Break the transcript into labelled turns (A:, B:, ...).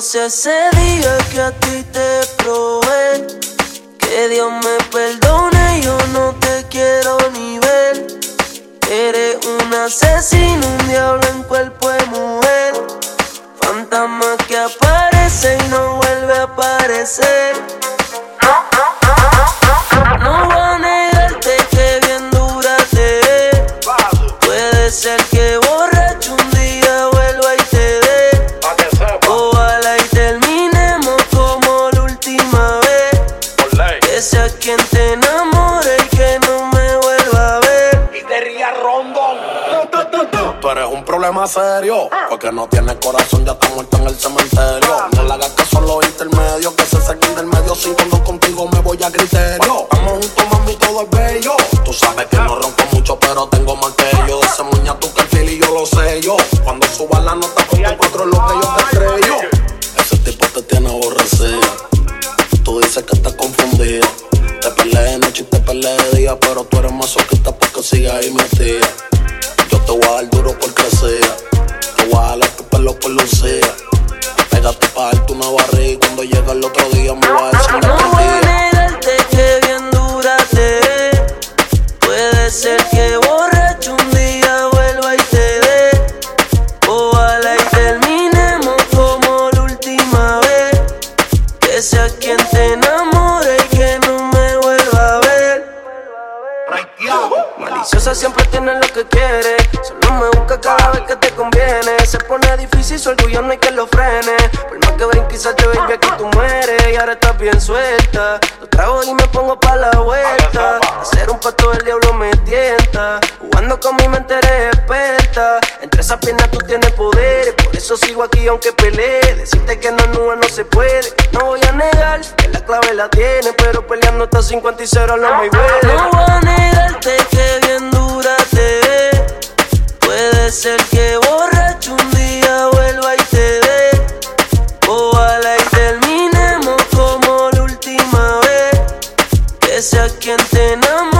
A: sea ese día que a ti te probé. Que Dios me perdone, yo no te quiero ni ver. Eres un asesino, un diablo en cuerpo de mujer. Fantasma que aparece y no vuelve a aparecer. No voy a negarte que bien dura te. Puede ser que
B: Tú eres un problema serio, porque no tienes corazón, ya está muerto en el cementerio. No le hagas caso a los intermedios, que se saquen del medio. Sin cuando contigo me voy a criterio. Estamos juntos, mami, todo es bello. Tú sabes que no ronco mucho, pero tengo más que yo. Ese muña el feel y yo lo sé yo. Cuando suba la nota con tu cuatro lo que yo te estrello. Ese tipo te tiene aborrecida. Tú dices que estás confundida. Te peleé de noche y te peleé de día, pero tú eres masoquista porque sigue ahí metida. Yo te voy a dar duro por crecer. Te voy a jalar tu pelo por lucía. Pégate pa' darte una barriga y cuando llega el otro día me voy a decir
A: No voy a
B: una
A: negarte que bien dura te ve. Puede ser que borracho un día vuelva y te dé. Ojalá y terminemos como la última vez. Que sea quien te enamore y que no Maliciosa siempre tiene lo que quiere. Solo me busca cada vez que te conviene. Se pone difícil, su orgullo no hay que lo frene. Por más que ven, quizás te baby, aquí tú mueres. Y ahora estás bien suelta. Lo trago y me pongo pa' la vuelta. Hacer un pacto del diablo me tienta. Jugando con mi mente eres experta. Entre esas piernas tú tienes poder. Por eso sigo aquí aunque pelee. Decirte que no, no, no se puede. No voy a negar que la clave la tiene. Pero peleando hasta 50 y 0 no me huele. ser que borracho un día vuelva y te dé. Ojalá y terminemos como la última vez. Que sea quien te enamore.